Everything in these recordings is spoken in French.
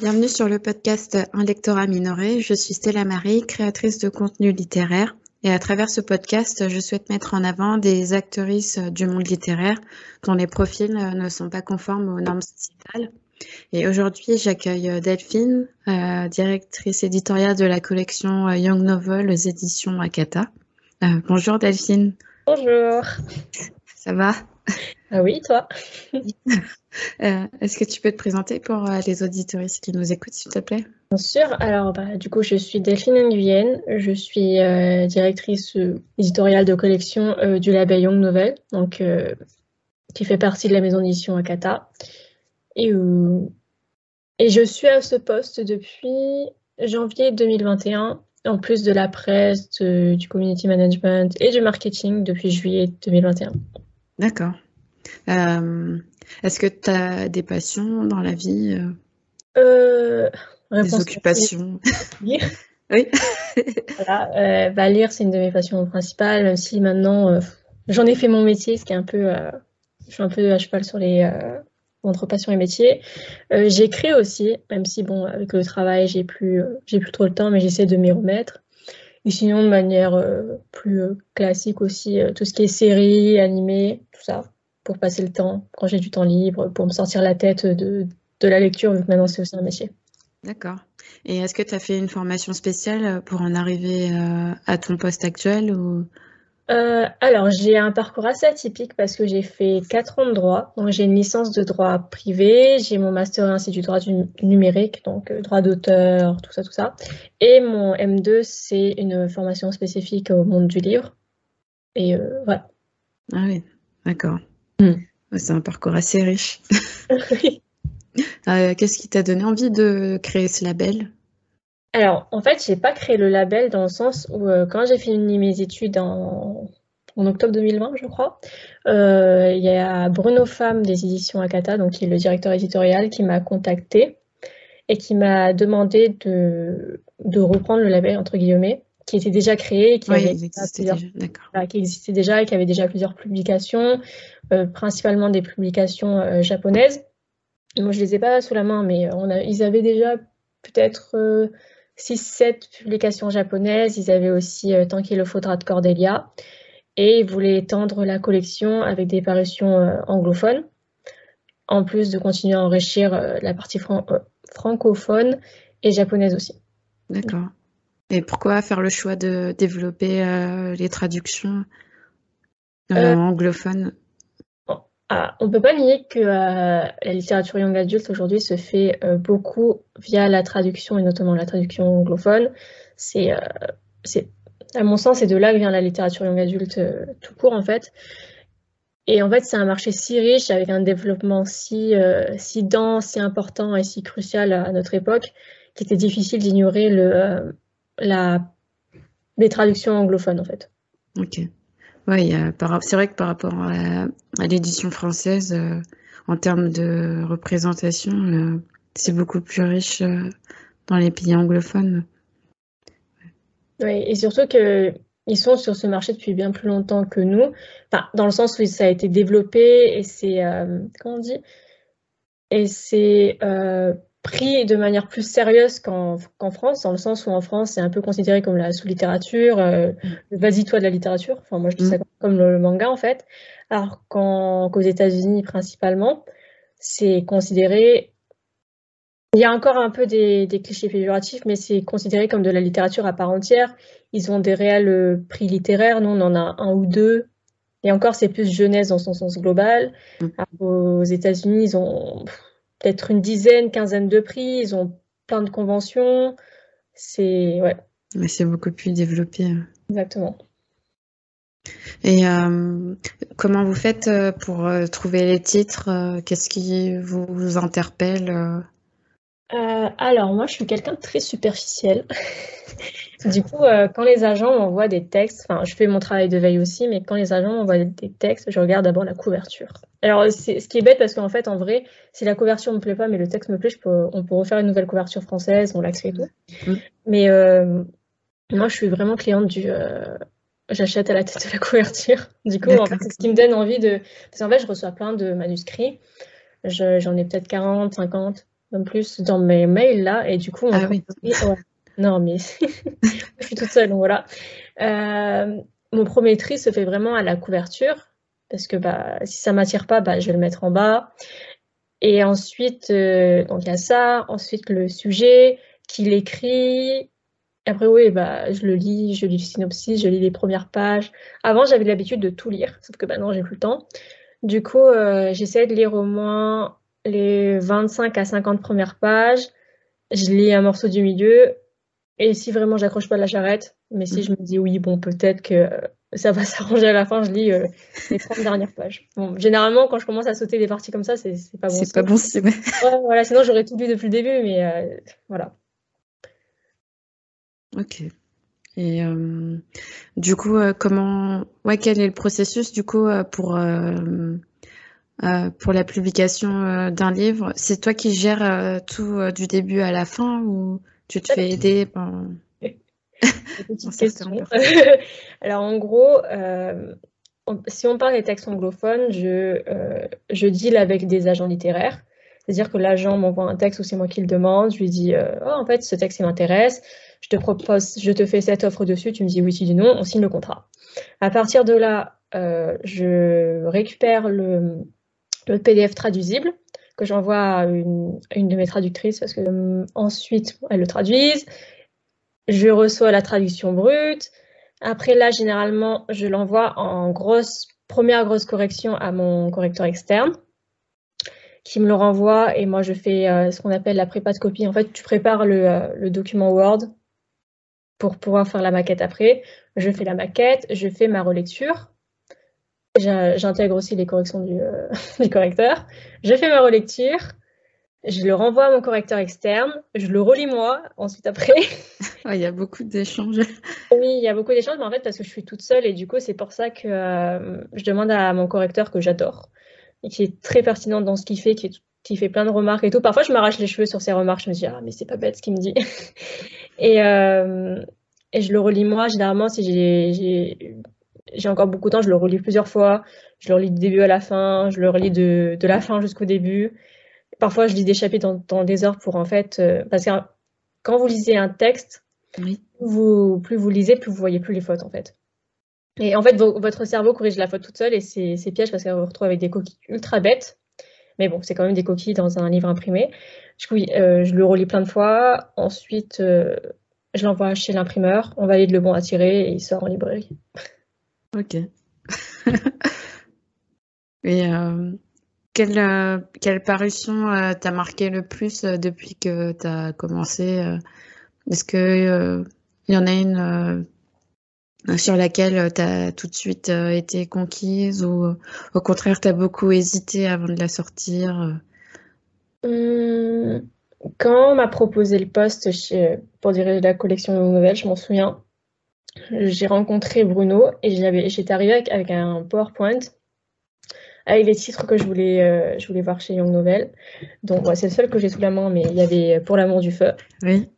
Bienvenue sur le podcast Un lectorat minoré. Je suis Stella Marie, créatrice de contenu littéraire. Et à travers ce podcast, je souhaite mettre en avant des actrices du monde littéraire dont les profils ne sont pas conformes aux normes sociétales. Et aujourd'hui, j'accueille Delphine, euh, directrice éditoriale de la collection Young Novel aux éditions Akata. Euh, bonjour Delphine. Bonjour. Ça va? Ah oui, toi euh, Est-ce que tu peux te présenter pour euh, les auditoristes qui nous écoutent, s'il te plaît? Bien sûr. Alors, bah, du coup, je suis Delphine Nguyen. Je suis euh, directrice éditoriale de collection du label Young Novel, donc, qui fait partie de la maison d'édition Akata. Et, et je suis à ce poste depuis janvier 2021, en plus de la presse, du community management et du marketing depuis juillet 2021. D'accord. Euh, est-ce que tu as des passions dans la vie euh, euh Des occupations Lire. oui. voilà, bah, lire, c'est une de mes passions principales, même si maintenant j'en ai fait mon métier, ce qui est un peu. je suis un peu à cheval sur les entre passion et métier. J'écris aussi, même si bon, avec le travail, j'ai plus, j'ai plus trop le temps, mais j'essaie de m'y remettre. Et sinon, de manière plus classique aussi, tout ce qui est séries, animés, tout ça pour passer le temps, quand j'ai du temps libre, pour me sortir la tête de, de la lecture, vu que maintenant c'est aussi un métier. D'accord. Et est-ce que tu as fait une formation spéciale pour en arriver euh, à ton poste actuel. Euh, alors, j'ai un parcours assez atypique parce que j'ai fait 4 ans de droit. Donc, j'ai une licence de droit privé, j'ai mon master ainsi du droit du numérique, donc euh, droit d'auteur, tout ça, tout ça. Et mon M2, c'est une formation spécifique au monde du livre. Et voilà. Ah oui, d'accord. Hmm. C'est un parcours assez riche. Euh, qu'est-ce qui t'a donné envie de créer ce label? Alors, en fait, j'ai pas créé le label dans le sens où, euh, quand j'ai fini mes études en, octobre 2020, je crois, euh, il y a Bruno Femme des éditions Akata, donc qui est le directeur éditorial, qui m'a contacté et qui m'a demandé de, de reprendre le label, entre guillemets, qui était déjà créé, qui, existait déjà, qui existait déjà et qui avait déjà plusieurs publications, euh, principalement des publications japonaises. Moi, je les ai pas sous la main, mais on a, ils avaient déjà peut-être 6-7 euh, publications japonaises. Ils avaient aussi Tant qu'il le faudra de Cordelia. Et ils voulaient étendre la collection avec des parutions anglophones, en plus de continuer à enrichir la partie francophone et japonaise aussi. D'accord. Et pourquoi faire le choix de développer euh, les traductions euh, euh anglophones? Ah, On ne peut pas nier que la littérature young adulte aujourd'hui se fait beaucoup via la traduction et notamment la traduction anglophone. C'est, à mon sens, c'est de là que vient la littérature young adulte tout court en fait. Et en fait, c'est un marché si riche avec un développement si, dense, si important et si crucial à notre époque qu'il était difficile d'ignorer les traductions anglophones en fait. Ok. Ouais, c'est vrai que par rapport à, l'édition française, euh, en termes de représentation, euh, c'est beaucoup plus riche euh, dans les pays anglophones. Oui, et surtout qu'ils sont sur ce marché depuis bien plus longtemps que nous, enfin, dans le sens où ça a été développé et c'est, comment on dit, et c'est pris de manière plus sérieuse qu'en France, dans le sens où en France, c'est un peu considéré comme la sous-littérature, euh, le vas-y-toi de la littérature. Enfin, moi, je dis ça mm. comme le, manga, en fait. Alors qu'aux États-Unis, principalement, c'est considéré. Il y a encore un peu des, clichés péjoratifs, mais c'est considéré comme de la littérature à part entière. Ils ont des réels euh, prix littéraires. Nous, on en a un ou deux. Et encore, c'est plus jeunesse dans son sens global. Mm. aux États-Unis, ils ont peut-être une dizaine, quinzaine de prix. Ils ont plein de conventions. C'est ouais. Mais c'est beaucoup plus développé. Hein. Exactement. Et euh, comment vous faites euh, pour euh, trouver les titres Qu'est-ce qui vous interpelle euh, alors, moi, je suis quelqu'un de très superficiel. du coup, euh, quand les agents m'envoient des textes, enfin, je fais mon travail de veille aussi, mais quand les agents m'envoient des textes, je regarde d'abord la couverture. Alors, c'est ce qui est bête parce qu'en fait, en vrai, si la couverture me plaît pas, mais le texte me plaît, je peux, on peut refaire une nouvelle couverture française, on l'accepte et mm. Mais euh, moi, je suis vraiment cliente du. J'achète à la tête de la couverture. Du coup, en fait, c'est ce qui me donne envie de. Parce qu'en fait, je reçois plein de manuscrits. J'en ai peut-être 40, 50 en plus, dans mes mails là. Et du coup, ah oui. Non, mais je suis toute seule, donc voilà. Euh, mon premier tri se fait vraiment à la couverture, parce que bah, si ça m'attire pas, bah, je vais le mettre en bas. Et ensuite, euh, donc il y a ça, ensuite le sujet, qui l'écrit. Après, oui, bah, je le lis, je lis le synopsis, je lis les premières pages. Avant, j'avais l'habitude de tout lire, sauf que maintenant, j'ai plus le temps. Du coup, euh, j'essaie de lire au moins les 25 à 50 premières pages. Je lis un morceau du milieu et si vraiment j'accroche pas la charrette, mais si mm. je me dis oui, bon, peut-être que ça va s'arranger à la fin, je lis euh, les 30 dernières pages. Bon, généralement, quand je commence à sauter des parties comme ça, c'est pas bon. C'est pas bon, c'est ouais, voilà, sinon j'aurais tout lu depuis le début, mais euh, voilà. Ok. Et euh, du coup, comment, ouais, quel est le processus du coup pour pour la publication d'un livre C'est toi qui gères tout du début à la fin ou tu te fais aider par... Alors en gros, euh, si on parle des textes anglophones, je, euh, je deal avec des agents littéraires. C'est-à-dire que l'agent m'envoie un texte ou c'est moi qui le demande. Je lui dis euh, oh, en fait, ce texte m'intéresse. Je te propose, je te fais cette offre dessus. Tu me dis oui, tu dis non. On signe le contrat. À partir de là, je récupère le, le PDF traduisible que j'envoie à une, de mes traductrices parce que euh, ensuite elles le traduisent. Je reçois la traduction brute. Après là, généralement, je l'envoie en grosse première grosse correction à mon correcteur externe qui me le renvoie et moi je fais euh, ce qu'on appelle la prépa de copie. En fait, tu prépares euh, le, document Word pour pouvoir faire la maquette après. Je fais la maquette, je fais ma relecture J'intègre aussi les corrections du, euh, du, correcteur. Je fais ma relecture, je le renvoie à mon correcteur externe, je le relis moi, ensuite après. il y a beaucoup d'échanges. Oui, il y a beaucoup d'échanges, mais en fait, parce que je suis toute seule et du coup, c'est pour ça que euh, je demande à mon correcteur que j'adore et qui est très pertinent dans ce qu'il fait, qui, qui, fait plein de remarques et tout. Parfois, je m'arrache les cheveux sur ses remarques, je me dis, ah, mais c'est pas bête ce qu'il me dit. et, euh, et je le relis moi, généralement, si j'ai j'ai encore beaucoup de temps, je le relis plusieurs fois. Je le relis du début à la fin, je le relis de, de la fin jusqu'au début. Parfois, je lis des chapitres dans, des heures pour en fait. Euh, parce que quand vous lisez un texte, vous, plus vous lisez, plus vous voyez plus les fautes en fait. Et en fait, votre cerveau corrige la faute toute seule et c'est piège parce qu'elle vous retrouve avec des coquilles ultra bêtes. Mais bon, c'est quand même des coquilles dans un livre imprimé. Du coup, euh, je le relis plein de fois. Ensuite, euh, je l'envoie chez l'imprimeur. On valide le bon à tirer et il sort en librairie. Ok. Et euh, quelle, euh, quelle parution euh, t'a marqué le plus depuis que tu as commencé Est-ce qu'il il y en a une sur laquelle tu as tout de suite été conquise ou au contraire tu as beaucoup hésité avant de la sortir hum, Quand on m'a proposé le poste pour diriger la collection de nouvelles, je m'en souviens, j'ai rencontré Bruno et j'étais arrivée avec, un PowerPoint avec les titres que je voulais, euh, je voulais voir chez Young Novel. Donc, c'est le seul que j'ai sous la main, mais il y avait Pour l'amour du feu. Oui.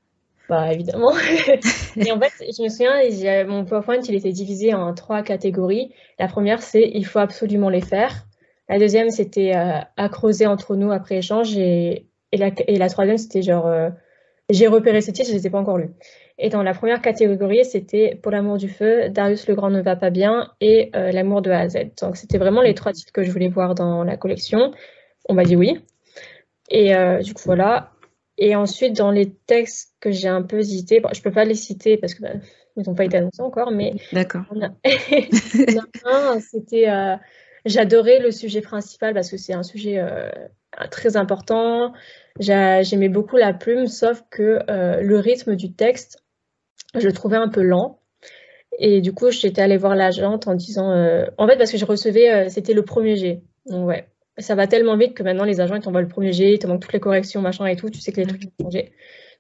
Bah, évidemment. et en fait, je me souviens, mon PowerPoint, il était divisé en trois catégories. La première, c'est il faut absolument les faire. La deuxième, c'était euh, à creuser entre nous après échange. Et, et, la, et la troisième, c'était genre, euh, j'ai repéré ces titres, je ne les ai pas encore lus. Et dans la première catégorie, c'était Pour l'amour du feu, Darius le Grand ne va pas bien et euh, L'amour de A à Z. Donc c'était vraiment les trois titres que je voulais voir dans la collection. On m'a dit oui. Et euh, du coup, voilà. Et ensuite, dans les textes que j'ai un peu hésité, je ne peux pas les citer parce que bah, n'ont pas été annoncés encore, mais. D'accord. c'était. Euh, j'adorais le sujet principal parce que c'est un sujet très important. J'aimais beaucoup la plume, sauf que le rythme du texte je le trouvais un peu lent. Et du coup, j'étais allée voir l'agente en disant. Euh, en fait, parce que je recevais, euh, c'était le premier G. Ouais. Ça va tellement vite que maintenant, les agents, ils t'envoient le premier G, ils te manquent toutes les corrections, machin et tout. Tu sais que les trucs vont changer.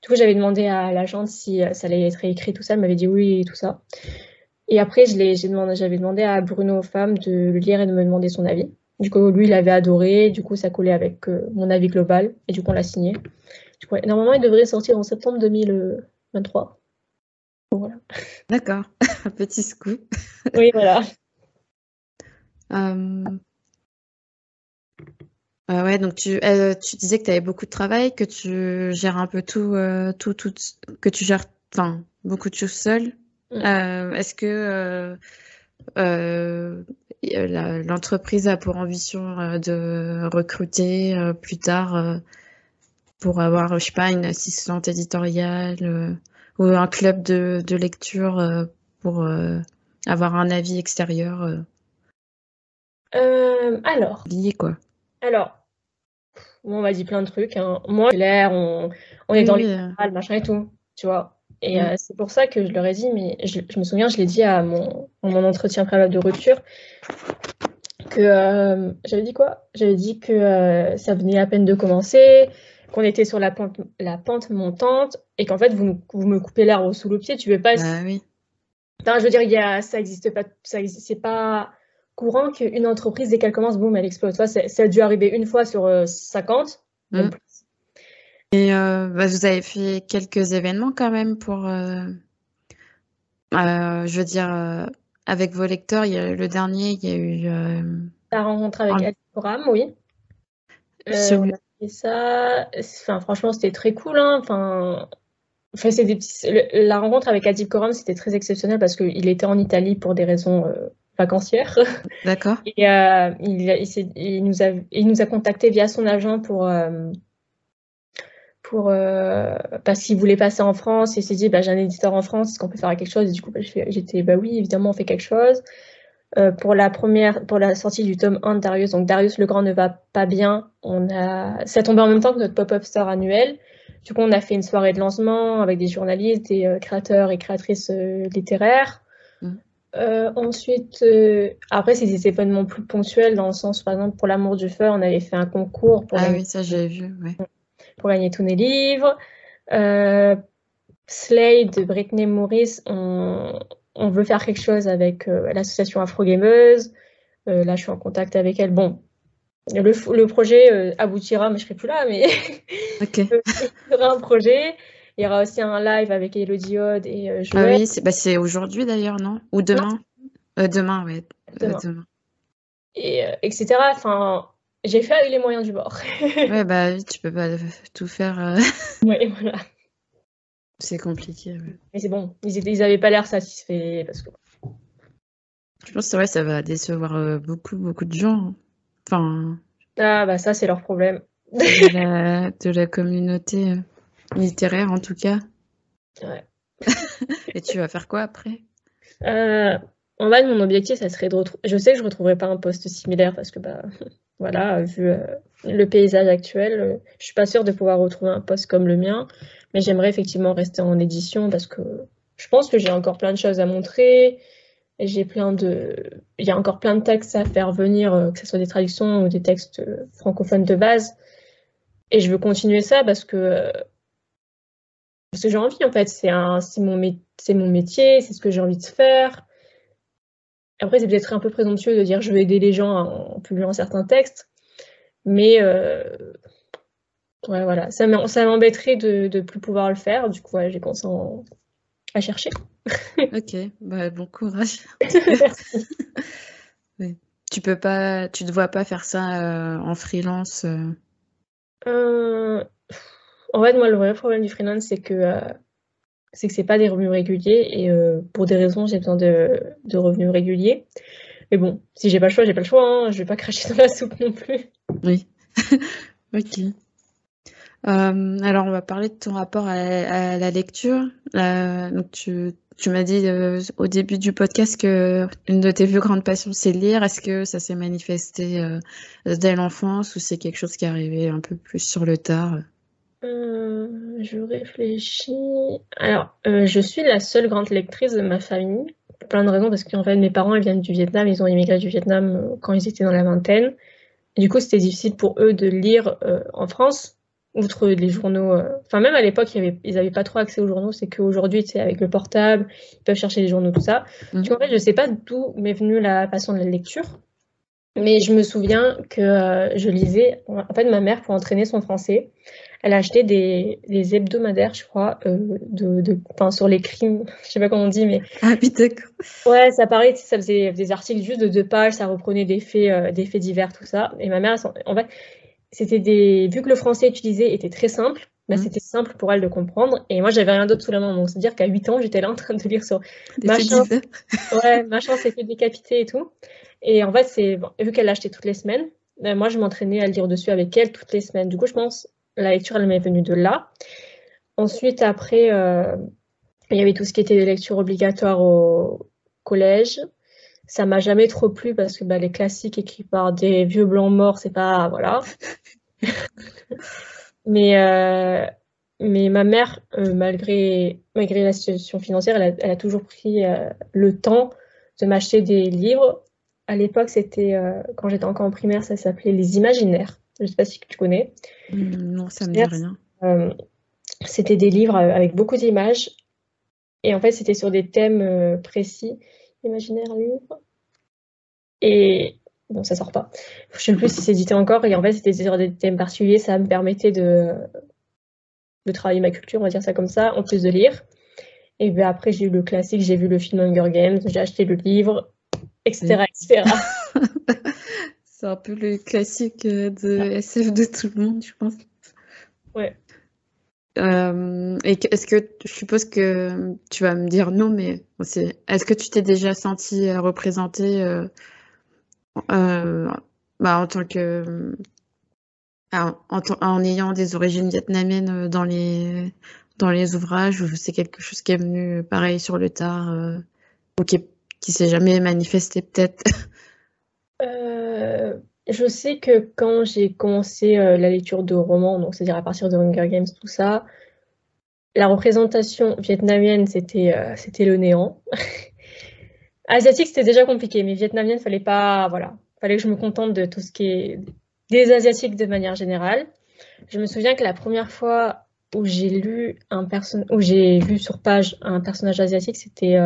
Du coup, j'avais demandé à l'agente si euh, ça allait être écrit, tout ça. Elle m'avait dit oui tout ça. Et après, j'avais demandé, demandé à Bruno Femme de le lire et de me demander son avis. Du coup, lui, il avait adoré. Du coup, ça collait avec mon avis global. Et du coup, on l'a signé. Du coup, normalement, il devrait sortir en septembre 2023. Voilà. D'accord, un petit scoop. Oui, voilà. Euh, ouais, donc tu, euh, tu disais que tu avais beaucoup de travail, que tu gères un peu tout, euh, tout, tout, que tu gères, enfin, beaucoup de choses seul. Mm. Euh, est-ce que l'entreprise a pour ambition de recruter plus tard pour avoir, je sais pas, une assistante éditoriale ou un club de, de lecture pour avoir un avis extérieur Alors. Lié quoi. Alors, on m'a dit plein de trucs. Hein. Moi, l'air, on, on est dans le machin et tout, tu vois. Et euh, c'est pour ça que je leur ai dit, mais je, me souviens, je l'ai dit à mon, mon entretien préalable de rupture, que euh, j'avais dit quoi? J'avais dit que euh, ça venait à peine de commencer, qu'on était sur la pente, la pente montante, et qu'en fait, vous, vous me coupez l'air sous le pied, tu veux pas. Ah oui. je veux dire, il y a, ça existe pas, ça c'est pas courant qu'une entreprise, dès qu'elle commence, boum, elle explose. Ça, ça a dû arriver une fois sur 50. Euh, mm. Et euh, bah, vous avez fait quelques événements quand même pour, euh, je veux dire, avec vos lecteurs. Il y a, le dernier, il y a eu. La rencontre avec un... Forum, oui. Fait ça. Enfin, franchement, c'était très cool. Hein. Enfin, Enfin, c'est des petits... La rencontre avec Adib Coram, c'était très exceptionnel parce qu'il était en Italie pour des raisons vacancière. D'accord. Et euh, il, il, nous a, il nous a contacté via son agent pour, euh, pour euh, parce qu'il voulait passer en France. Et il s'est dit, bah, j'ai un éditeur en France, est-ce qu'on peut faire quelque chose? Et du coup, bah, j'étais, bah oui, évidemment, on fait quelque chose. Pour la première, pour la sortie du tome 1 de Darius, donc Darius le Grand ne va pas bien. On a, ça tombé en même temps que notre pop-up store annuel. Du coup, on a fait une soirée de lancement avec des journalistes, des créateurs et créatrices littéraires. Euh, ensuite, euh, après, c'est des événements plus ponctuels dans le sens, par exemple, pour l'amour du feu, on avait fait un concours pour, ah gagner, oui, ça, j'ai vu, pour gagner tous nos livres. Euh, Slade de Britney Morris, on, on, veut faire quelque chose avec l'association Afro Gameuse. là, je suis en contact avec elle. Bon, le, le projet aboutira, mais je serai plus là, mais okay. il y aura un projet. Il y aura aussi un live avec Elodie Ode et euh, Ah oui, c'est bah, aujourd'hui d'ailleurs, non? Ou demain? Euh, Demain, oui. Euh, demain. Et, etc. Enfin, j'ai fait avec les moyens du bord. ouais, bah oui, tu peux pas tout faire. Oui, voilà. C'est compliqué. Mais c'est bon, ils, étaient, ils avaient pas l'air satisfaits parce que. Je pense que ouais, ça va décevoir beaucoup, beaucoup de gens. Enfin. Ah, bah ça, c'est leur problème. de, la, de la communauté. Littéraire en tout cas. Ouais. Et tu vas faire quoi après? Euh, En bas, mon objectif, ça serait de retrouver. Je sais que je ne retrouverai pas un poste similaire parce que, bah, voilà, vu euh, le paysage actuel, je euh, je suis pas sûre de pouvoir retrouver un poste comme le mien. J'aimerais effectivement rester en édition parce que je pense que j'ai encore plein de choses à montrer. J'ai plein de. Il y a encore plein de textes à faire venir, que ce soit des traductions ou des textes francophones de base. Et je veux continuer ça parce que parce que j'ai envie en fait. C'est un, c'est mon, mon métier, c'est ce que j'ai envie de faire. Après, c'est peut-être un peu présomptueux de dire je veux aider les gens en, publiant certains textes, mais euh, ouais, voilà, ça m'embêterait de ne plus pouvoir le faire. Du coup, j'ai commencé à chercher. ok, bah, bon courage. Tu peux pas, tu ne vois pas faire ça euh, en freelance euh... euh en fait, moi, le vrai problème du freelance, c'est que c'est que c'est pas des revenus réguliers et pour des raisons, j'ai besoin de, revenus réguliers. Mais bon, si j'ai pas le choix, j'ai pas le choix. Hein. Je vais pas cracher dans la soupe non plus. Oui. ok. Euh, alors, on va parler de ton rapport à, la lecture. donc, tu, m'as dit au début du podcast que une de tes plus grandes passions, c'est lire. Est-ce que ça s'est manifesté dès l'enfance ou c'est quelque chose qui est arrivé un peu plus sur le tard? Euh, je réfléchis. Alors, euh, je suis la seule grande lectrice de ma famille, pour plein de raisons, parce qu'en fait, mes parents ils viennent du Vietnam, ils ont immigré du Vietnam euh, quand ils étaient dans la vingtaine. du coup, c'était difficile pour eux de lire en France, outre les journaux. Enfin, même à l'époque, ils n'avaient pas trop accès aux journaux. C'est qu'aujourd'hui, tu sais, avec le portable, ils peuvent chercher les journaux, tout ça. Mhm. En fait, je sais pas d'où m'est venue la passion de la lecture. Mais je me souviens que je lisais, en fait, ma mère, pour entraîner son français, elle a acheté des, hebdomadaires, je crois, euh, de, de sur les crimes. Je sais pas comment on dit, mais. Ah d'accord. Ouais, ça paraît, ça faisait des articles juste de deux pages, ça reprenait des faits, euh, des faits divers, tout ça. Et ma mère, en fait, c'était des, vu que le français utilisé était très simple, bah, mmh. c'était simple pour elle de comprendre. Et moi, j'avais rien d'autre sous la main. Donc, c'est-à-dire qu'à 8 ans, j'étais là en train de lire sur machin. ouais, machin s'est fait décapiter et tout. Et en fait, c'est vu qu'elle l'achetait toutes les semaines, bah, moi, je m'entraînais à lire dessus avec elle toutes les semaines. Du coup, je pense la lecture, elle m'est venue de là. Ensuite, après, euh, il y avait tout ce qui était des lectures obligatoires au collège. Ça m'a jamais trop plu parce que bah, les classiques écrits par des vieux blancs morts, c'est pas voilà. mais euh, mais ma mère, euh, malgré malgré la situation financière, elle a, toujours pris le temps de m'acheter des livres. À l'époque, c'était quand j'étais encore en primaire, ça s'appelait Les Imaginaires. Je ne sais pas si tu connais. Mmh, non, ça me dit rien. Euh, c'était des livres euh, avec beaucoup d'images. Et en fait, c'était sur des thèmes euh, précis. Imaginaire livre. Et bon, ça sort pas. Je ne sais plus si c'est édité encore. Et en fait, c'était sur des thèmes particuliers. Ça me permettait de, de travailler ma culture, on va dire ça comme ça, en plus de lire. Et puis après, j'ai eu le classique, j'ai vu le film Hunger Games, j'ai acheté le livre, etc. etc. C'est un peu le classique euh, de. SF de tout le monde, je pense. Ouais. Euh, et est-ce que je suppose que tu vas me dire non, mais est-ce que tu t'es déjà senti euh, représenté bah, en tant que en, ayant des origines vietnamiennes dans les dans les ouvrages ou c'est quelque chose qui est venu pareil sur le tard ou qui, qui s'est jamais manifesté peut-être? Euh, je sais que quand j'ai commencé euh, la lecture de romans, donc c'est-à-dire à partir de Hunger Games, tout ça, la représentation vietnamienne, c'était euh, c'était le néant. Asiatique, c'était déjà compliqué, mais vietnamienne, fallait pas, voilà, fallait que je me contente de tout ce qui est des asiatiques de manière générale. Je me souviens que la première fois où j'ai lu un où j'ai vu sur page un personnage asiatique, c'était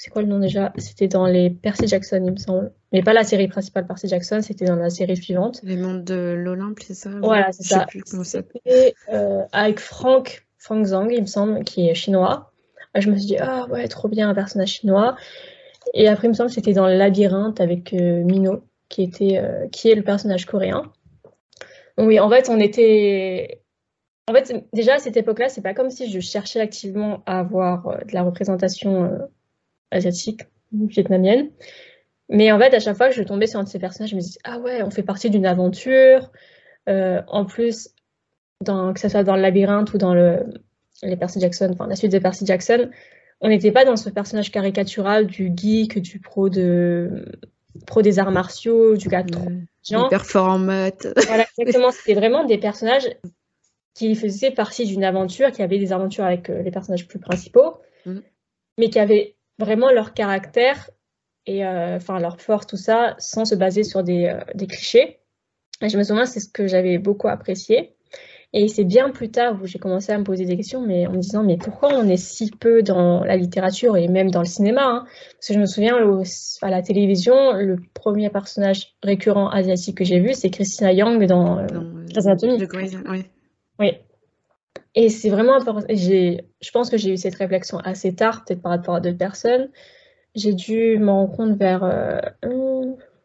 c'est quoi le nom déjà? C'était dans les Percy Jackson, il me semble. Mais pas la série principale Percy Jackson, c'était dans la série suivante. Les mondes de l'Olympe, c'est ça? Voilà, c'est ça. C'était euh, avec Frank, Frank Zhang, il me semble, qui est chinois. Je me suis dit, ah ouais, trop bien, un personnage chinois. Et après, il me semble que c'était dans le labyrinthe avec euh, Mino, qui, était, euh, qui est le personnage coréen. Donc oui, en fait, on était... En fait, déjà à cette époque-là, c'est pas comme si je cherchais activement à avoir de la représentation asiatique, vietnamienne. Mais en fait, à chaque fois que je tombais sur un de ces personnages, je me disais, ah ouais, on fait partie d'une aventure. Euh, en plus, dans, que ce soit dans le labyrinthe ou dans le, les Percy Jackson, enfin la suite des Percy Jackson, on n'était pas dans ce personnage caricatural du geek, du pro de pro des arts martiaux, du gars en maths. Voilà, exactement. C'était vraiment des personnages qui faisaient partie d'une aventure, qui avaient des aventures avec euh, les personnages plus principaux, mm. mais qui avaient vraiment leur caractère et euh, enfin leur force, tout ça, sans se baser sur des, euh, des clichés. Et je me souviens, c'est ce que j'avais beaucoup apprécié. Et c'est bien plus tard où j'ai commencé à me poser des questions, mais en me disant, mais pourquoi on est si peu dans la littérature et même dans le cinéma hein? Parce que je me souviens, à la télévision, le premier personnage récurrent asiatique que j'ai vu, c'est Christina Yang dans euh, Anatomy. Oui. Et c'est vraiment important. Je pense que j'ai eu cette réflexion assez tard, peut-être par rapport à d'autres personnes. J'ai dû m'en rendre compte vers, euh,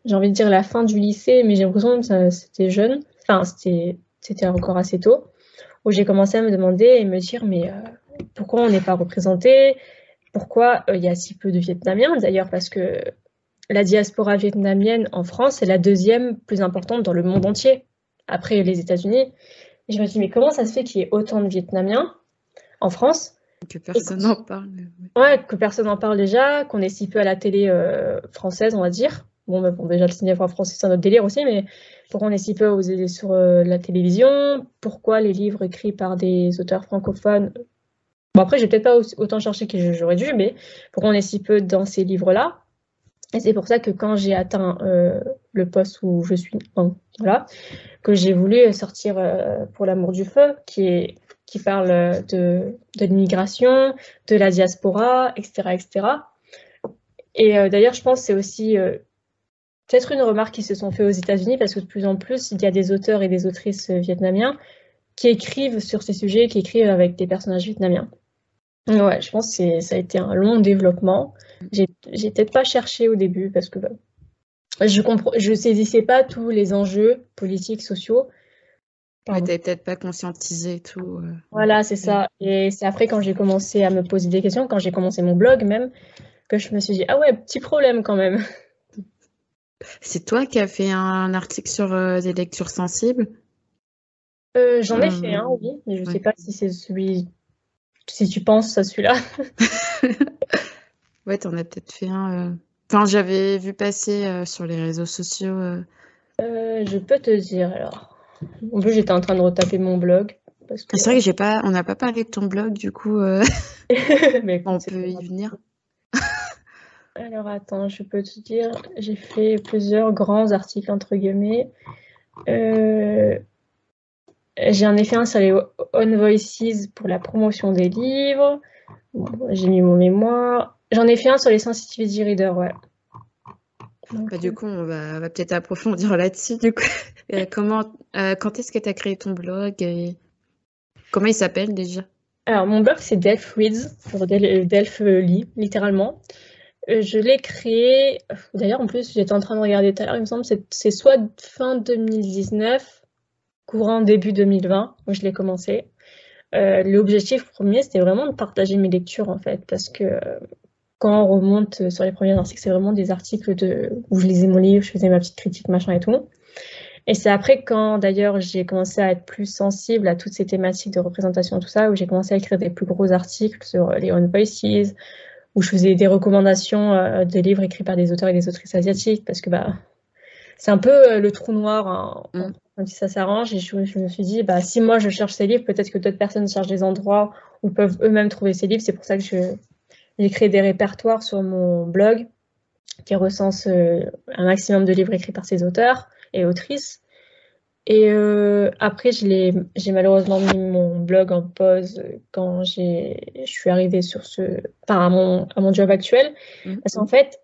j'ai envie de dire la fin du lycée, mais j'ai l'impression que c'était jeune. Enfin, c'était encore assez tôt, où j'ai commencé à me demander et me dire, mais euh, pourquoi on n'est pas représenté? Pourquoi euh, il y a si peu de Vietnamiens D'ailleurs, parce que la diaspora vietnamienne en France est la deuxième plus importante dans le monde entier, après les États-Unis. Et je me suis dit, mais comment ça se fait qu'il y ait autant de Vietnamiens en France Que personne n'en parle. Ouais, que personne n'en parle déjà, qu'on est si peu à la télé euh, française, on va dire. Bon, bon déjà, le cinéma français, c'est un autre délire aussi, mais pourquoi on est si peu sur euh, la télévision? Pourquoi les livres écrits par des auteurs francophones? Bon, après, j'ai peut-être pas autant cherché que j'aurais dû, mais pourquoi on est si peu dans ces livres-là? Et c'est pour ça que quand j'ai atteint euh, le poste où je suis, voilà, que j'ai voulu sortir euh, pour l'amour du feu, qui est qui parle de, de l'immigration, de la diaspora, etc., etc. Et euh, d'ailleurs, je pense que c'est aussi peut-être une remarque qui se sont fait aux États-Unis parce que de plus en plus, il y a des auteurs et des autrices vietnamiens qui écrivent sur ces sujets, qui écrivent avec des personnages vietnamiens. Ouais, je pense que ça a été un long développement. J'ai peut-être pas cherché au début parce que bah, je comprends, je saisissais pas tous les enjeux politiques, sociaux. Tu n'étais peut-être pas conscientisé tout. Euh. Voilà, c'est ça. Et c'est après, quand j'ai commencé à me poser des questions, quand j'ai commencé mon blog même, que je me suis dit, ah ouais, petit problème quand même. C'est toi qui as fait un article sur euh, des lectures sensibles? Euh, J'en ai fait un, oui, mais je ne sais pas si c'est celui. Si tu penses à celui-là. ouais, tu en as peut-être fait un. Enfin, j'avais vu passer sur les réseaux sociaux. je peux te dire alors. En plus, j'étais en train de retaper mon blog. C'est vrai que j'ai pas, on n'a pas parlé de ton blog, du coup, euh, Mais on peut y venir. Alors attends, je peux te dire, j'ai fait plusieurs grands articles entre guillemets. Euh, J'en ai fait un sur les On Voices pour la promotion des livres. j'ai mis mon mémoire. J'en ai fait un sur les sensitivity readers, ouais. Bah, du coup, on va, peut-être approfondir là-dessus. Du coup, euh, comment, euh, quand est-ce que tu as créé ton blog et comment il s'appelle déjà? Alors, mon blog, c'est Delph Reads, pour Delph lit, littéralement. Euh, je l'ai créé, d'ailleurs, en plus, j'étais en train de regarder tout à l'heure, il me semble, c'est soit fin 2019, courant début 2020, où je l'ai commencé. L'objectif premier, c'était vraiment de partager mes lectures, en fait, parce que quand on remonte sur les premiers articles, c'est vraiment des articles de, où je lisais mon livre, je faisais ma petite critique, machin et tout. Et c'est après quand d'ailleurs j'ai commencé à être plus sensible à toutes ces thématiques de représentation, tout ça, où j'ai commencé à écrire des plus gros articles sur les On Voices, où je faisais des recommandations euh, de livres écrits par des auteurs et des autrices asiatiques, parce que bah, c'est un peu euh, le trou noir hein. Quand ça s'arrange. Et je, je, me suis dit, bah, si moi je cherche ces livres, peut-être que d'autres personnes cherchent des endroits où peuvent eux-mêmes trouver ces livres. C'est pour ça que j'ai créé des répertoires sur mon blog qui recensent euh, un maximum de livres écrits par ces auteurs et autrices. Et euh, après, j'ai malheureusement mis mon blog en pause quand je suis arrivée sur ce, enfin, à mon, à mon job actuel. Mhm. Parce qu'en fait,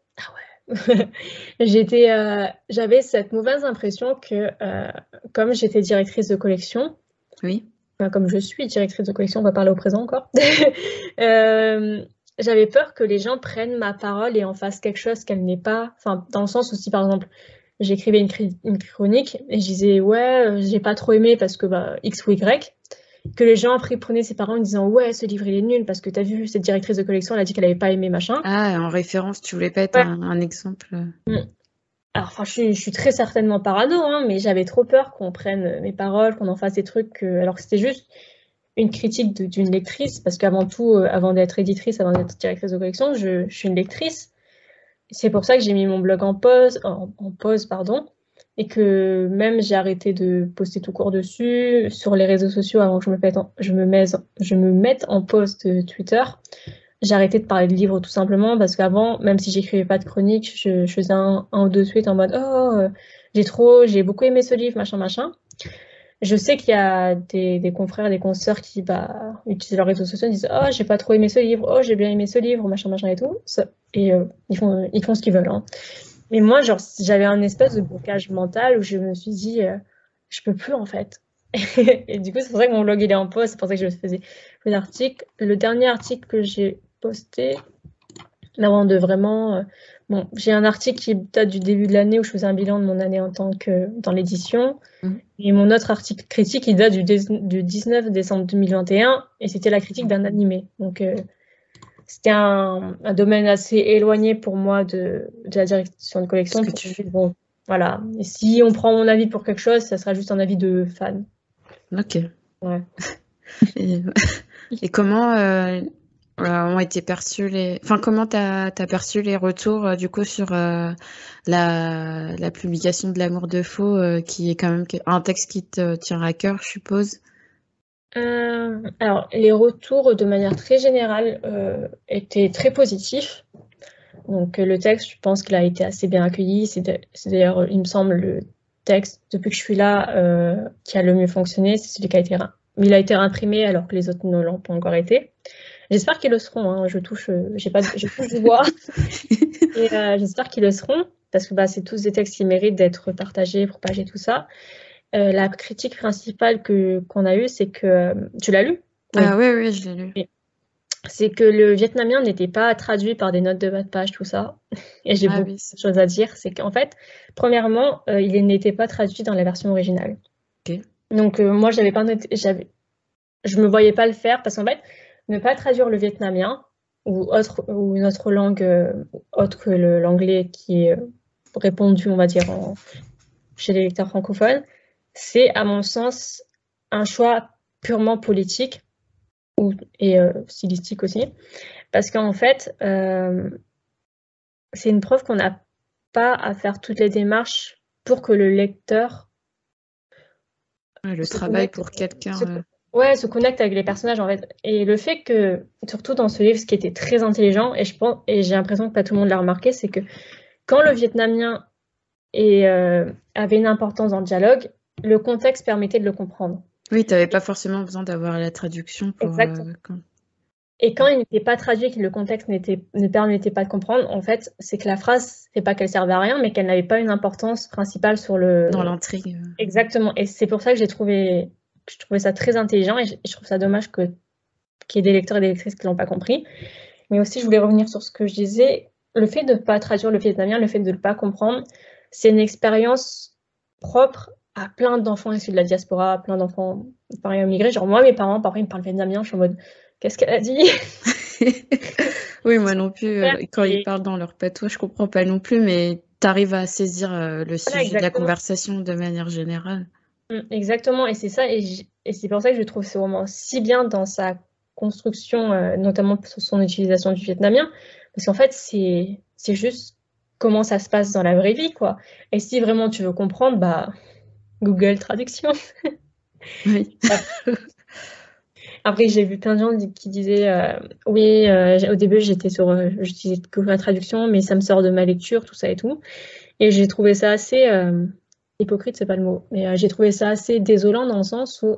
j'étais, euh, j'avais cette mauvaise impression que comme j'étais directrice de collection, oui. comme je suis directrice de collection, on va parler au présent encore. j'avais peur que les gens prennent ma parole et en fassent quelque chose qu'elle n'est pas. Enfin, dans le sens aussi, par exemple, j'écrivais une, une, chronique et je disais ouais, euh, j'ai pas trop aimé parce que bah, X ou Y. Que les gens après prenaient ses parents en disant ouais, ce livre il est nul parce que t'as vu cette directrice de collection, elle a dit qu'elle avait pas aimé machin. Ah, en référence, tu voulais pas être un, exemple. Mm. Alors, enfin, je suis, très certainement parano, hein, mais j'avais trop peur qu'on prenne mes paroles, qu'on en fasse des trucs, alors que c'était juste une critique d'une lectrice, parce qu'avant tout, euh, avant d'être éditrice, avant d'être directrice de collection, je, suis une lectrice. C'est pour ça que j'ai mis mon blog en pause, en, pause, pardon, et que même j'ai arrêté de poster tout court dessus sur les réseaux sociaux avant que je me, mette en, je me, mette, je me mette en post de Twitter. J'ai arrêté de parler de livres tout simplement parce qu'avant, même si j'écrivais pas de chronique, je, faisais un, ou deux tweets en mode oh euh, j'ai trop, j'ai beaucoup aimé ce livre, machin machin. Je sais qu'il y a des, des, confrères, des consoeurs qui bah, utilisent leurs réseaux sociaux et disent Oh, j'ai pas trop aimé ce livre, oh, j'ai bien aimé ce livre, machin, machin et tout. et euh, ils, font, ils font ce qu'ils veulent. Hein. Mais moi, genre, j'avais un espèce de blocage mental où je me suis dit euh, Je peux plus en fait. et du coup, c'est pour ça que mon blog il est en pause, c'est pour ça que je faisais des articles. Le dernier article que j'ai posté, avant de vraiment euh, Bon, j'ai un article qui date du début de l'année où je faisais un bilan de mon année en tant que dans l'édition. Mhm. Et mon autre article critique, il date du, du 19 décembre 2021 et c'était la critique d'un animé. Donc, euh, c'était un, un, domaine assez éloigné pour moi de, de la direction de collection. Que tu... Bon, voilà. Et si on prend mon avis pour quelque chose, ça sera juste un avis de fan. Ok. Ouais. et, comment euh, ont été perçus les. Enfin, comment tu as, perçu les retours euh, du coup sur euh, la, la, publication de L'amour de faux, euh, qui est quand même un texte qui te tient à cœur, je suppose? Alors, les retours de manière très générale étaient très positifs. Donc, le texte, je pense qu'il a été assez bien accueilli. C'est d'ailleurs, il me semble, le texte, depuis que je suis là, qui a le mieux fonctionné. C'est celui qui a été. Il a été imprimé alors que les autres ne l'ont pas encore été. J'espère qu'ils le seront. Hein. Je touche, euh, j'ai pas, je touche du bois. et euh, j'espère qu'ils le seront parce que bah, c'est tous des textes qui méritent d'être partagés, propagés, tout ça. Euh, la critique principale que qu'on a eue, c'est que tu l'as lu? Ah oui, oui, je l'ai lu. C'est que le vietnamien n'était pas traduit par des notes de bas de page, tout ça. Et j'ai ah beaucoup de choses à dire. C'est qu'en fait, premièrement, il n'était pas traduit dans la version originale. Ok. Donc moi, j'avais pas, j'avais, je me voyais pas le faire parce qu'en fait, ne pas traduire le vietnamien ou autre ou une autre langue autre que l'anglais qui est répondu, on va dire, chez les lecteurs francophones, c'est à mon sens un choix purement politique ou, et stylistique aussi, parce qu'en fait, c'est une preuve qu'on n'a pas à faire toutes les démarches pour que le lecteur. le travail pour quelqu'un. Se, ouais, se connecte avec les personnages en fait. Et le fait que, surtout dans ce livre, ce qui était très intelligent, et je pense, et j'ai l'impression que pas tout le monde l'a remarqué, c'est que quand le vietnamien et, euh, avait une importance dans le dialogue, le contexte permettait de le comprendre. Oui, tu n'avais pas forcément besoin d'avoir la traduction pour. Exactement. Euh, et quand il n'était pas traduit, que le contexte ne permettait pas de comprendre, en fait, c'est que la phrase, c'est pas qu'elle servait à rien, mais qu'elle n'avait pas une importance principale sur le. Dans l'intrigue. Exactement. Et c'est pour ça que j'ai trouvé, je trouvais ça très intelligent et je, trouve ça dommage que qu'il y ait des lecteurs et des lectrices qui l'ont pas compris. Mais aussi, je voulais revenir sur ce que je disais. Le fait de ne pas traduire le vietnamien, le fait de ne pas comprendre, c'est une expérience propre à plein d'enfants issus de la diaspora, plein d'enfants pareil immigrés. Genre moi, mes parents, parfois, ils me parlent vietnamien, je suis en mode Qu'est-ce qu'elle a dit? Oui, moi non plus. Euh, quand ils parlent dans leur patois, je comprends pas non plus, mais tu arrives à saisir euh, le sujet de la conversation de manière générale. Mmh, exactement, et c'est ça, et, c'est pour ça que je trouve ce roman si bien dans sa construction, euh, notamment sur son utilisation du vietnamien, parce qu'en fait, c'est juste comment ça se passe dans la vraie vie, quoi. Et si vraiment tu veux comprendre, bah, Google Traduction. oui. Après, j'ai vu plein de gens qui disaient euh, oui, euh, au début j'étais sur, euh, j'utilisais la traduction, mais ça me sort de ma lecture, tout ça et tout. Et j'ai trouvé ça assez hypocrite, c'est pas le mot, mais j'ai trouvé ça assez désolant dans le sens où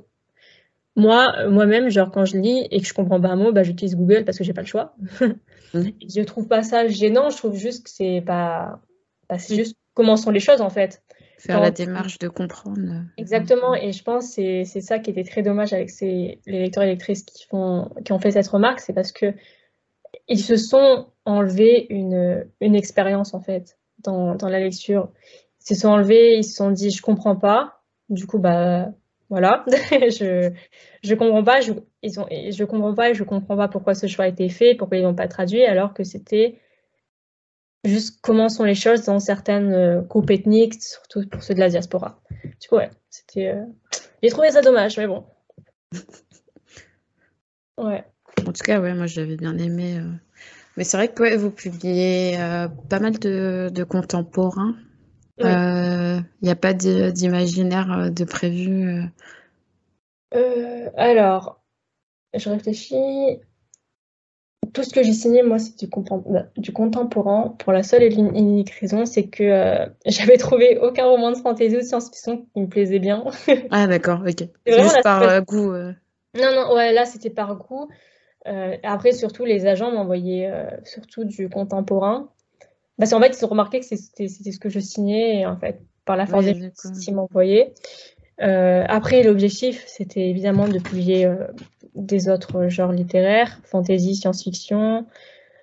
moi, moi-même, genre quand je lis et que je comprends pas un mot, bah, j'utilise Google parce que j'ai pas le choix. Mmh. je trouve pas ça gênant, je trouve juste que c'est pas, bah, c'est juste comment sont les choses en fait faire la démarche de comprendre. Euh, Exactement, et je pense que c'est ça qui était très dommage avec ces, les lecteurs et lectrices qui, font, qui ont fait cette remarque, c'est parce que ils se sont enlevés une, une expérience en fait dans, dans, la lecture. Ils se sont enlevés, ils se sont dit je comprends pas, du coup bah voilà, je je comprends pas, je, ils ont, je comprends pas et je comprends pas pourquoi ce choix a été fait, pourquoi ils n'ont pas traduit alors que c'était juste comment sont les choses dans certaines euh, groupes ethniques, surtout pour ceux de la diaspora. Du coup, ouais, c'était. Euh, j'ai trouvé ça dommage, mais bon. Ouais. En tout cas, ouais, moi j'avais bien aimé. Euh, mais c'est vrai que ouais, vous publiez pas mal de, de contemporains. Il n'y a pas d'imaginaire de prévu. alors, je réfléchis tout ce que j'ai signé, moi, c'est du, bah, du, contemporain pour la seule et unique raison, c'est que euh, j'avais trouvé aucun roman de fantasy ou de science-fiction qui me plaisait bien. ah, d'accord, ok. C'est juste par euh, goût. Euh. Non, non, ouais, là, c'était par goût. après, surtout, les agents m'envoyaient surtout du contemporain. Parce qu'en fait, ils ont remarqué que c'était ce que je signais, et en fait, par la force des ils m'envoyaient. Après, l'objectif, c'était évidemment de publier des autres genres littéraires, fantasy, science-fiction.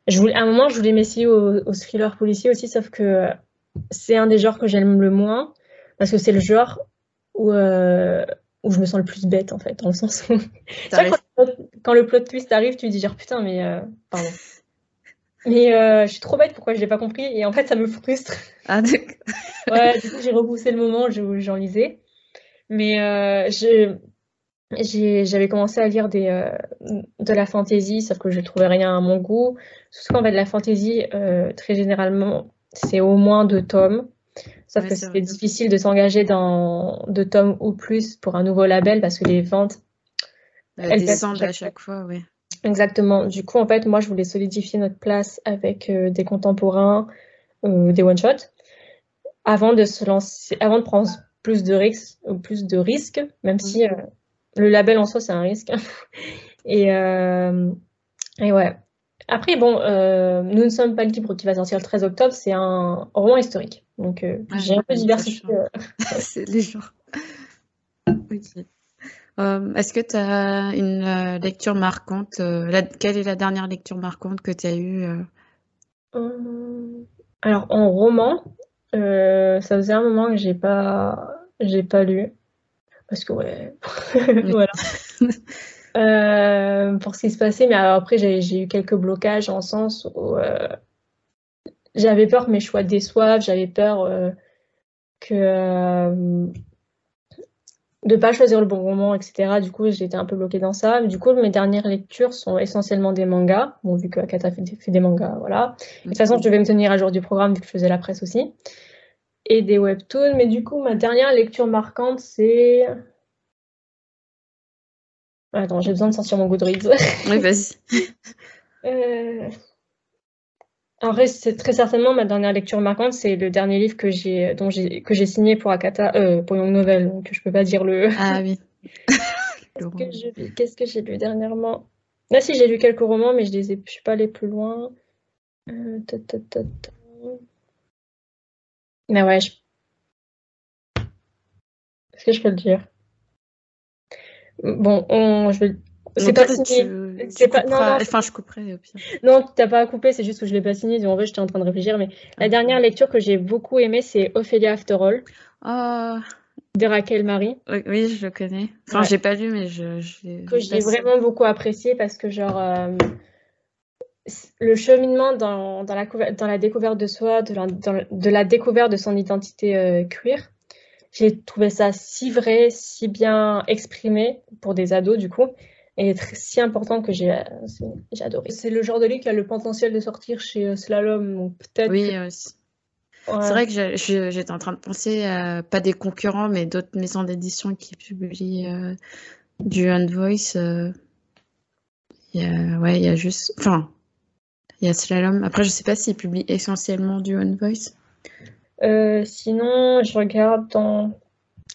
Je voulais, à un moment, je voulais m'essayer au, au, thriller policier aussi, sauf que c'est un des genres que j'aime le moins, parce que c'est le genre où, euh, où je me sens le plus bête, en fait, dans le sens où... quand, le plot twist arrive, tu te dis genre, putain, mais... Euh, pardon. Mais euh, je suis trop bête, pourquoi je l'ai pas compris? Et en fait, ça me frustre. Ah, d'accord. ouais, du coup, j'ai repoussé le moment où j'en lisais. Mais euh, je, j'avais commencé à lire des, euh, de la fantaisie, sauf que je trouvais rien à mon goût. Surtout qu'en fait, la fantaisie, euh, très généralement, c'est au moins deux tomes. Sauf que c'était difficile de s'engager dans deux tomes ou plus pour un nouveau label parce que les ventes. elles descendent à chaque fois, oui. Exactement. Du coup, en fait, moi, je voulais solidifier notre place avec euh, des contemporains, des one-shots, avant de se lancer, avant de prendre plus de risques, plus de risques, même mm. si le label en soi, c'est un risque. et, euh, et ouais. Après, bon, euh, Nous ne sommes pas libres qui va sortir le 13 octobre, c'est un roman historique. Donc, euh, ah, j'ai un peu diversifié. c'est les genres. Est-ce que tu as une lecture marquante Quelle est la dernière lecture marquante que tu as eue Alors, en roman, ça faisait un moment que j'ai pas, j'ai pas lu. parce que ouais, voilà. Euh, pour ce qui se passait, mais après j'ai eu quelques blocages en sens où euh, j'avais peur que mes choix déçoivent, j'avais peur euh, que de pas choisir le bon moment, etc. Du coup, j'étais un peu bloquée dans ça. Du coup, mes dernières lectures sont essentiellement des mangas. Bon, vu que Akata fait, fait des mangas, voilà. de toute façon, je devais me tenir à jour du programme vu que je faisais la presse aussi. Et des webtoons. Mais du coup, ma dernière lecture marquante, c'est... Attends, j'ai besoin de sortir mon Goodreads. Oui, vas-y. euh... En vrai, c'est très certainement ma dernière lecture marquante, c'est le dernier livre que j'ai dont j'ai que j'ai signé pour Akata, euh, pour Young Novel, donc je peux pas dire le. Ah oui. Qu'est-ce que j'ai lu dernièrement? Là, si j'ai lu quelques romans, mais je les ai, suis pas allée plus loin. Euh, mais ouais, je... est-ce que je peux le dire? Bon, on, je vais c'est pas signé. C'est pas. Non, non, enfin, je couperai au pire. Non, t'as pas à couper, c'est juste que je l'ai pas signé. En vrai, j'étais en train de réfléchir. Mais la dernière lecture que j'ai beaucoup aimée, c'est Ophélia After All. Oh. De Raquel Marie. Oui, je le connais. Enfin, j'ai pas lu, mais je. je que j'ai vraiment beaucoup apprécié parce que, genre. Euh, le cheminement dans, dans, la, dans la découverte de soi, de la, de la découverte de son identité euh, queer, j'ai trouvé ça si vrai, si bien exprimé pour des ados du coup et si important que j'ai adoré. C'est le genre de livre qui a le potentiel de sortir chez euh, Slalom, peut-être. Oui, C'est vrai que j'étais en train de penser à pas des concurrents, mais d'autres maisons d'édition qui publient euh, du On Voice. Euh, il y a, ouais, il y a juste. Enfin, il y a Slalom. Après, je sais pas s'ils publient essentiellement du On Voice. sinon, je regarde dans.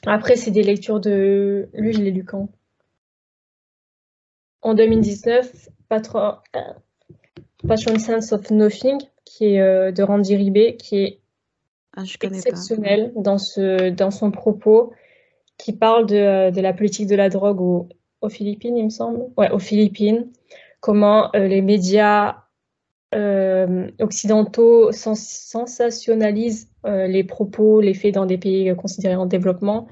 Après, c'est des lectures de. Lui, je l'ai lu quand en 2019, Patron, Passion Sense of Nothing, qui est euh, de Randy Ribé, qui est ah, exceptionnel dans, ce, dans son propos, qui parle de, euh, de la politique de la drogue aux, aux, Philippines, il me semble. Ouais, aux Philippines. Comment euh, les médias occidentaux sensationnalisent les propos, les faits dans des pays considérés en développement.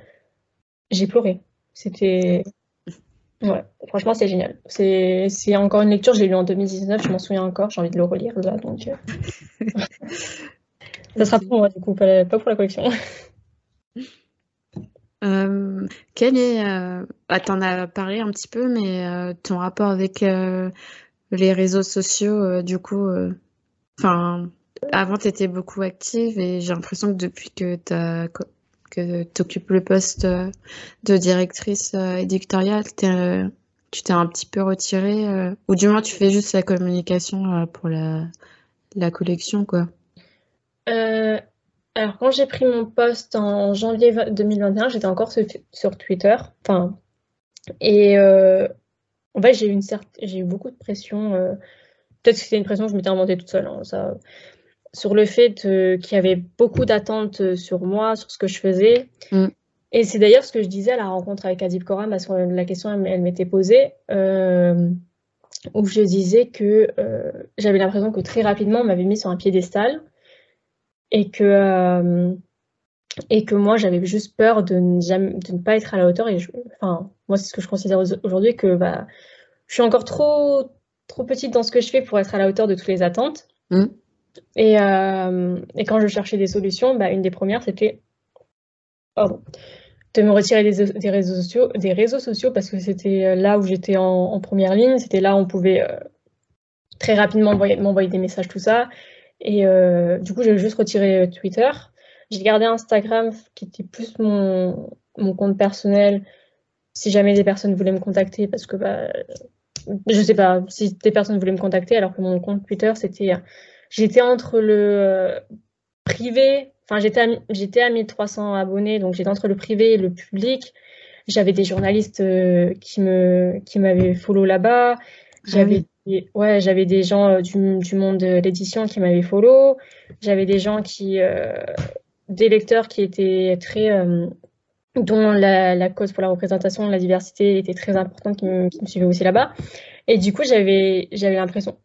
J'ai pleuré. C'était Ouais, franchement, c'est génial. C'est encore une lecture, je l'ai lu en 2019, je m'en souviens encore, j'ai envie de le relire là, donc. Euh. Ça sera pour moi, du coup, pas, pour la collection. Euh, quel est, euh... Ah, t'en as parlé un petit peu, mais euh, ton rapport avec les réseaux sociaux, du coup, enfin, avant tu étais beaucoup active et j'ai l'impression que depuis que tu as que tu occupes le poste euh, de directrice euh, éditoriale, euh, tu t'es un petit peu retirée, ou du moins tu fais juste la communication pour la, collection, quoi. alors, quand j'ai pris mon poste en janvier 2021, j'étais encore sur, Twitter. Enfin, et en fait, j'ai eu, eu beaucoup de pression. Peut-être que c'était une pression que je m'étais inventée toute seule. Hein, ça sur le fait qu'il y avait beaucoup d'attentes sur moi, sur ce que je faisais. Mm. Et c'est d'ailleurs ce que je disais à la rencontre avec Adib Koram, parce que la question, elle, m'était posée, euh, où je disais que euh, j'avais l'impression que très rapidement, on m'avait mis sur un piédestal et que, euh, et que moi, j'avais juste peur de ne, de ne pas être à la hauteur. Et enfin, moi, c'est ce que je considère aujourd'hui, que bah, je suis encore trop, trop petite dans ce que je fais pour être à la hauteur de toutes les attentes. Mm. Et, euh, et, quand je cherchais des solutions, bah, une des premières, c'était de me retirer des, réseaux sociaux, des réseaux sociaux parce que c'était là où j'étais en, première ligne, c'était là où on pouvait euh, très rapidement m'envoyer des messages, tout ça. Et euh, du coup, j'ai juste retiré Twitter. J'ai gardé Instagram qui était plus mon, mon, compte personnel si jamais des personnes voulaient me contacter parce que bah, je sais pas si des personnes voulaient me contacter alors que mon compte Twitter c'était j'étais entre le euh, privé, enfin j'étais à, j'étais à 1300 abonnés, donc j'étais entre le privé et le public. J'avais des journalistes euh, qui me qui m'avaient follow là-bas. Ah j'avais ouais, j'avais des gens euh, du, du monde de l'édition qui m'avaient follow. J'avais des gens qui des lecteurs qui étaient très dont la, la, cause pour la représentation, la diversité était très importante, qui me, qui me suivaient aussi là-bas. Et du coup, j'avais, j'avais l'impression,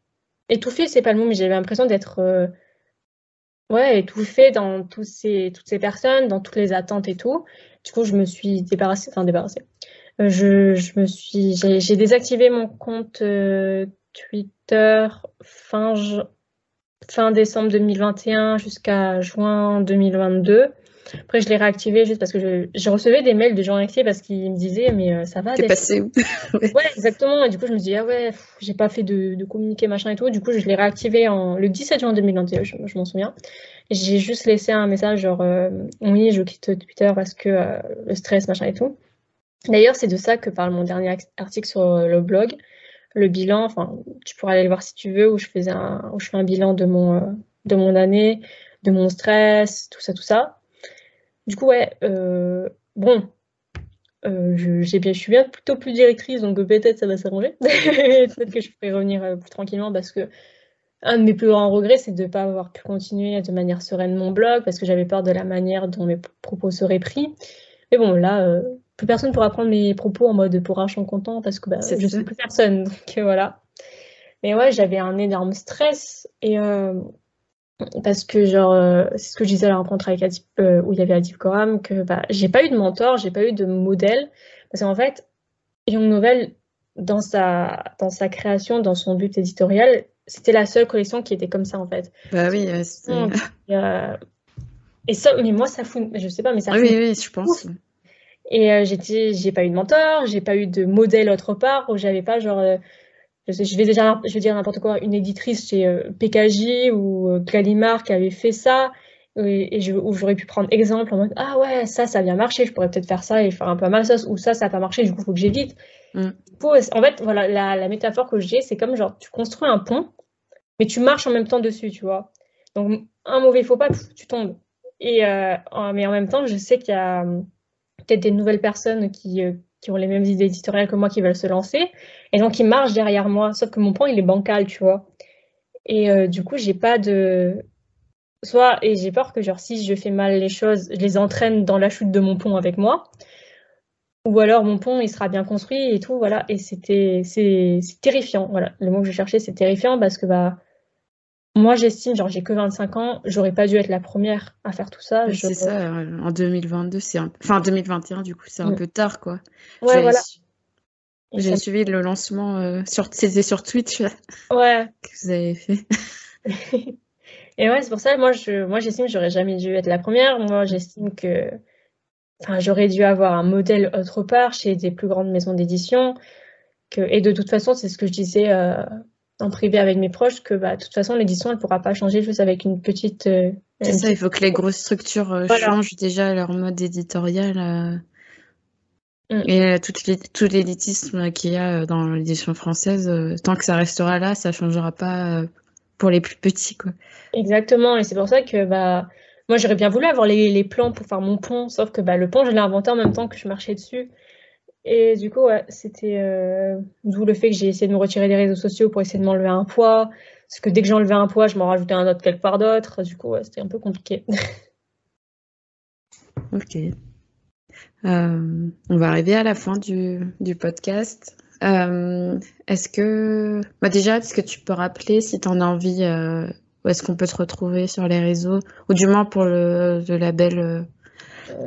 étouffée, c'est pas le mot, mais j'avais l'impression d'être euh, ouais, étouffée dans tous ces, toutes ces personnes, dans toutes les attentes et tout. Du coup, je me suis débarrassée, enfin débarrassée. Euh, je, je, me suis, j'ai désactivé mon compte euh, Twitter fin, fin décembre 2021 jusqu'à juin 2022. Après, je l'ai réactivé juste parce que je, je, recevais des mails de gens actifs parce qu'ils me disaient, mais euh, ça va. T'es passé où? Ouais, exactement. Et du coup, je me dis, ah ouais, j'ai pas fait de, de communiqué, machin et tout. Du coup, je l'ai réactivé en, le 17 juin 2021, je, je m'en souviens. J'ai juste laissé un message genre, euh, oui, je quitte Twitter parce que euh, le stress, machin et tout. D'ailleurs, c'est de ça que parle mon dernier article sur euh, le blog. Le bilan, enfin, tu pourras aller le voir si tu veux, où je, faisais un, où je fais un bilan de mon, de mon année, de mon stress, tout ça, tout ça. Du coup, ouais, euh, bon, euh, je, suis bien plutôt plus directrice, donc peut-être ça va s'arranger. peut-être que je pourrais revenir euh, plus tranquillement parce que un de mes plus grands regrets, c'est de ne pas avoir pu continuer de manière sereine mon blog parce que j'avais peur de la manière dont mes propos seraient pris. Mais bon, là, plus personne pourra prendre mes propos en mode pour un champ content parce que bah, je ne suis plus personne. Donc voilà. Mais ouais, j'avais un énorme stress et parce que genre euh, c'est ce que je disais à la rencontre avec Adip, euh, où il y avait Adip Koram que bah, j'ai pas eu de mentor j'ai pas eu de modèle. Parce qu'en fait Young Novel dans sa dans sa création dans son but éditorial c'était la seule collection qui était comme ça en fait. Bah oui euh, et, ça mais moi ça fout je sais pas mais ça oui oui je pense et j'étais j'ai pas eu de mentor j'ai pas eu de modèle autre part où j'avais pas genre je vais déjà, je vais dire n'importe quoi, une éditrice chez euh, PKJ ou euh, Gallimard qui avait fait ça, et, je, où j'aurais pu prendre exemple en mode ah ouais ça ça a bien marché, je pourrais peut-être faire ça et faire un peu à ma sauce, ou ça ça n'a pas marché, du coup faut que j'évite. Mm. En fait voilà la, la métaphore que j'ai c'est comme genre tu construis un pont, mais tu marches en même temps dessus, tu vois. Donc un mauvais faux pas, tu tombes. Et euh, mais en même temps je sais qu'il y a hum, peut-être des nouvelles personnes qui qui ont les mêmes idées éditoriales que moi qui veulent se lancer. Et donc, ils marchent derrière moi. Sauf que mon pont, il est bancal, tu vois. Et euh, du coup, j'ai pas de. Soit, et j'ai peur que, genre, si je fais mal les choses, je les entraîne dans la chute de mon pont avec moi. Ou alors, mon pont, il sera bien construit et tout, voilà. Et c'était. C'est terrifiant, voilà. Le mot que je cherchais, c'est terrifiant parce que, bah moi, j'estime, genre, j'ai que 25 ans, j'aurais pas dû être la première à faire tout ça. C'est ça, en 2022, c'est un... enfin 2021, du coup, c'est un mm. peu tard, quoi. Ouais, voilà. J'ai suivi le lancement, euh, sur... c'était sur Twitch ouais. que vous avez fait. Et ouais, c'est pour ça, moi, je, moi, j'estime que j'aurais jamais dû être la première. Moi, j'estime que, enfin, j'aurais dû avoir un modèle autre part chez des plus grandes maisons d'édition. Que... Et de toute façon, c'est ce que je disais euh, en privé avec mes proches que bah, de toute façon l'édition elle pourra pas changer juste avec une petite euh, c'est ça il faut que les grosses structures euh, changent déjà leur mode éditorial euh, mm. et tout l'élitisme qu'il y a dans l'édition française tant que ça restera là ça changera pas pour les plus petits quoi. Exactement et c'est pour ça que bah moi j'aurais bien voulu avoir les, les, plans pour faire mon pont sauf que bah, le pont je l'ai inventé en même temps que je marchais dessus et du coup, ouais, c'était euh, d'où le fait que j'ai essayé de me retirer des réseaux sociaux pour essayer de m'enlever un poids. Parce que dès que j'enlevais un poids, je m'en rajoutais un autre quelque part d'autre. Du coup, ouais, c'était un peu compliqué. ok. Euh, on va arriver à la fin du, podcast. Euh, est-ce que, bah déjà, est-ce que tu peux rappeler si tu en as envie, où est-ce qu'on peut te retrouver sur les réseaux, ou du moins pour le, le label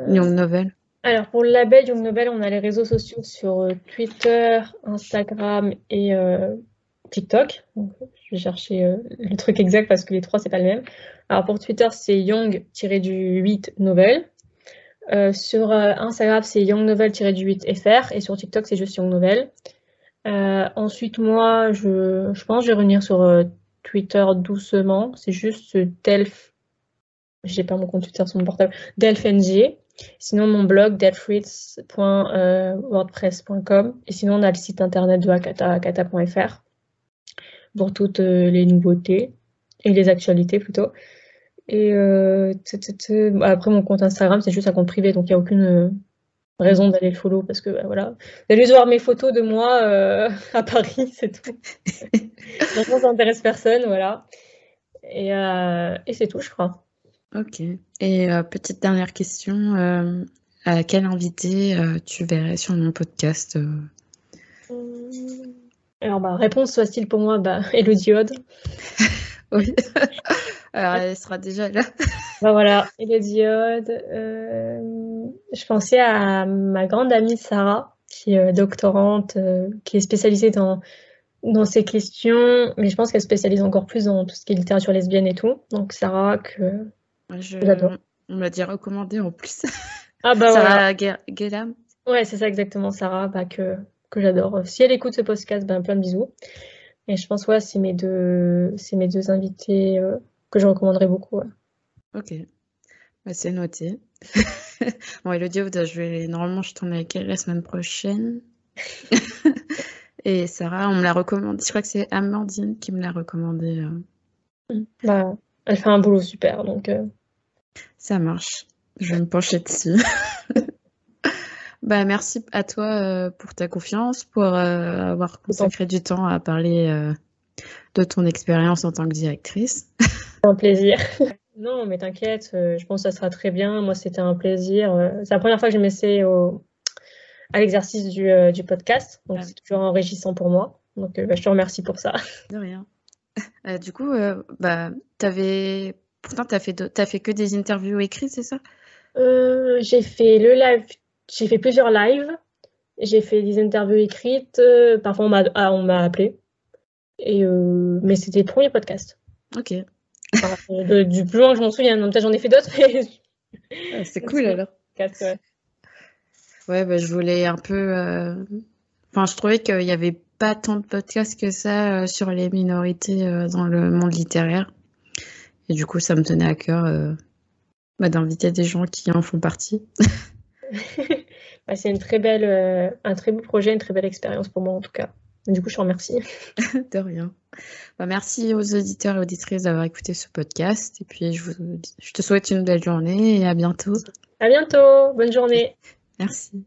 Young Novel? Alors, pour le label Young Nobel, on a les réseaux sociaux sur euh, Twitter, Instagram et euh, TikTok. je vais chercher euh, le truc exact parce que les trois, c'est pas le même. Alors, pour Twitter, c'est Young-8 Novel. sur Instagram, c'est Young Novel-8 FR. Et sur TikTok, c'est juste Young Novel. ensuite, moi, je, je, pense que je vais revenir sur Twitter doucement. C'est juste Delph. J'ai pas mon compte Twitter sur mon portable. DelphNG. Sinon, mon blog, deadfritz.wordpress.com. Et sinon, on a le site internet de Akata, akata.fr pour toutes euh, les nouveautés et les actualités plutôt. Et euh, après, mon compte Instagram, c'est juste un compte privé, donc il n'y a aucune euh, raison d'aller le follow parce que bah, voilà. D'aller voir mes photos de moi à Paris, c'est tout. donc, ça n'intéresse personne, voilà. Et, et c'est tout, je crois. Ok. Et euh, petite dernière question, euh, à quel invité euh, tu verrais sur mon podcast Alors, bah, réponse facile pour moi, bah, Elodie Hode. oui. Alors, elle sera déjà là. bah voilà, diode. Euh, je pensais à ma grande amie Sarah, qui est doctorante, qui est spécialisée dans, dans ces questions, mais je pense qu'elle spécialise encore plus dans tout ce qui est littérature lesbienne et tout. Donc Sarah, que j'adore. On m'a dit recommandé en plus. Ah bah Sarah voilà. Ouais, c'est ça exactement, Sarah, bah, que, que j'adore. Si elle écoute ce podcast, ben plein de bisous. Et je pense, ouais, c'est mes deux, c'est mes deux invités euh, que je recommanderais beaucoup. Ok, bah, c'est noté. bon, Elodie, je vais, normalement, je tourne avec elle la semaine prochaine. Et Sarah, on me l'a recommandé. Je crois que c'est Amandine qui me l'a recommandé. Euh. Bah, elle fait un boulot super, donc. Euh. Ça marche. Je vais me pencher dessus. bah, merci à toi euh, pour ta confiance, pour avoir consacré du temps à parler de ton expérience en tant que directrice. C'est un plaisir. Non, mais t'inquiète, je pense que ça sera très bien. Moi, c'était un plaisir. C'est la première fois que je m'essaie au, à l'exercice du, euh, du, podcast. Donc, c'est toujours enrichissant pour moi. Donc, euh, bah, je te remercie pour ça. De rien. Euh, du coup, bah, avais... pourtant, tu as fait, as fait que des interviews écrites, c'est ça? J'ai fait le live, j'ai fait plusieurs lives. J'ai fait des interviews écrites. parfois, on m'a ah, appelé. Et, mais c'était le premier podcast. Ok. du plus loin que je m'en souviens. Peut-être j'en ai fait d'autres. Ah, c'est cool alors. ouais. Ouais, bah, je voulais un peu. Euh, enfin, je trouvais qu'il n'y avait pas tant de podcasts que ça euh, sur les minorités euh, dans le monde littéraire. Et du coup, ça me tenait à cœur bah, d'inviter des gens qui en font partie. Bah, c'est une très belle, un très beau projet, une très belle expérience pour moi en tout cas. Du coup, je te remercie. de rien. Bah, merci aux auditeurs et auditrices d'avoir écouté ce podcast. Et puis, je, vous, je te souhaite une belle journée et à bientôt. À bientôt. Bonne journée. Merci.